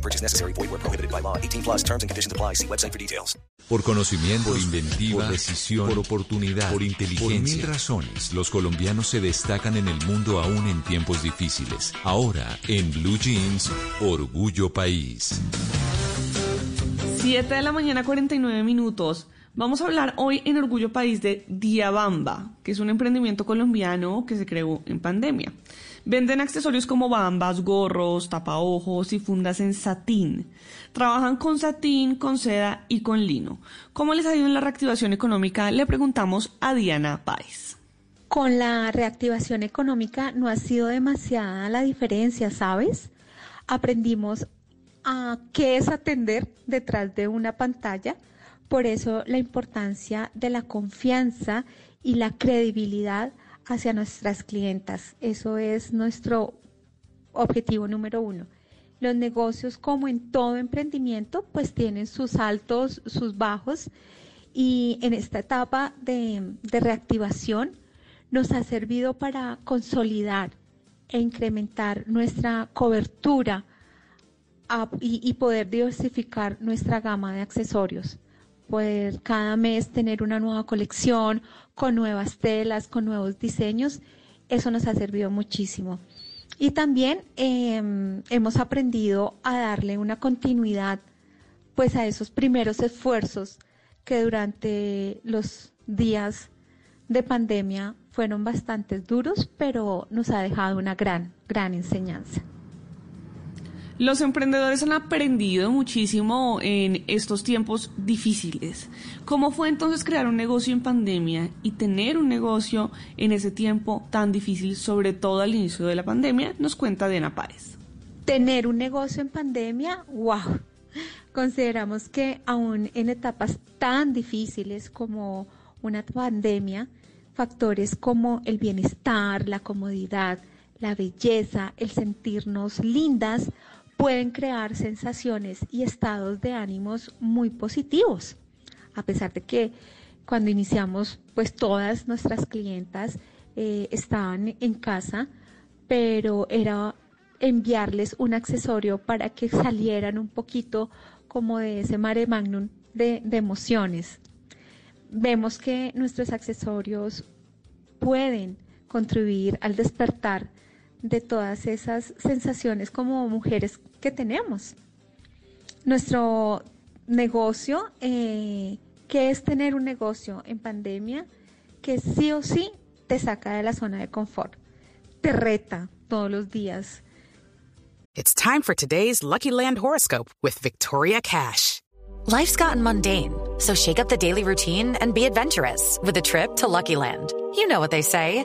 No purchase necessary. Void where prohibited by law. 18 plus terms and conditions apply. See website for details. Por conocimiento, por inventiva, por decisión, por oportunidad, por inteligencia. Por mil razones, los colombianos se destacan en el mundo aún en tiempos difíciles. Ahora, en Blue Jeans, Orgullo País. 7 de la mañana, 49 minutos. Vamos a hablar hoy en Orgullo País de Diabamba, que es un emprendimiento colombiano que se creó en pandemia. Venden accesorios como bambas, gorros, tapaojos y fundas en satín. Trabajan con satín, con seda y con lino. ¿Cómo les ha ido en la reactivación económica? Le preguntamos a Diana Páez. Con la reactivación económica no ha sido demasiada la diferencia, ¿sabes? Aprendimos a qué es atender detrás de una pantalla, por eso la importancia de la confianza y la credibilidad hacia nuestras clientas. Eso es nuestro objetivo número uno. Los negocios, como en todo emprendimiento, pues tienen sus altos, sus bajos y en esta etapa de, reactivación nos ha servido para consolidar e incrementar nuestra cobertura y, poder diversificar nuestra gama de accesorios. Poder cada mes tener una nueva colección con nuevas telas, con nuevos diseños, eso nos ha servido muchísimo. Y también eh, hemos aprendido a darle una continuidad pues a esos primeros esfuerzos que durante los días de pandemia fueron bastante duros, pero nos ha dejado una gran, gran enseñanza. Los emprendedores han aprendido muchísimo en estos tiempos difíciles. ¿Cómo fue entonces crear un negocio en pandemia y tener un negocio en ese tiempo tan difícil, sobre todo al inicio de la pandemia? Nos cuenta Diana Páez. Tener un negocio en pandemia, wow. Consideramos que aún en etapas tan difíciles como una pandemia, factores como el bienestar, la comodidad, la belleza, el sentirnos lindas, pueden crear sensaciones y estados de ánimos muy positivos, a pesar de que cuando iniciamos, pues todas nuestras clientas eh, estaban en casa, pero era enviarles un accesorio para que salieran un poquito como de ese mare magnum de, de emociones. Vemos que nuestros accesorios pueden contribuir al despertar de todas esas sensaciones como mujeres que tenemos. Nuestro negocio, eh, ¿qué es tener un negocio en pandemia? Que sí o sí te saca de la zona de confort, te reta todos los días. It's time for today's Lucky Land horoscope with Victoria Cash. Life's gotten mundane, so shake up the daily routine and be adventurous with a trip to Lucky Land. You know what they say.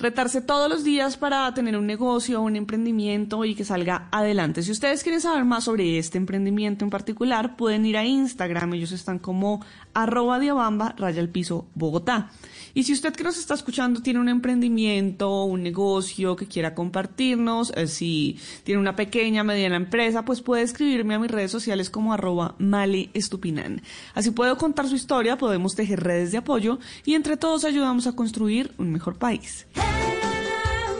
Retarse todos los días para tener un negocio, un emprendimiento y que salga adelante. Si ustedes quieren saber más sobre este emprendimiento en particular, pueden ir a Instagram, ellos están como arroba diabamba, raya el piso, Bogotá. Y si usted que nos está escuchando tiene un emprendimiento, un negocio que quiera compartirnos, eh, si tiene una pequeña, mediana empresa, pues puede escribirme a mis redes sociales como arroba maleestupinan. Así puedo contar su historia, podemos tejer redes de apoyo y entre todos ayudamos a construir un mejor país.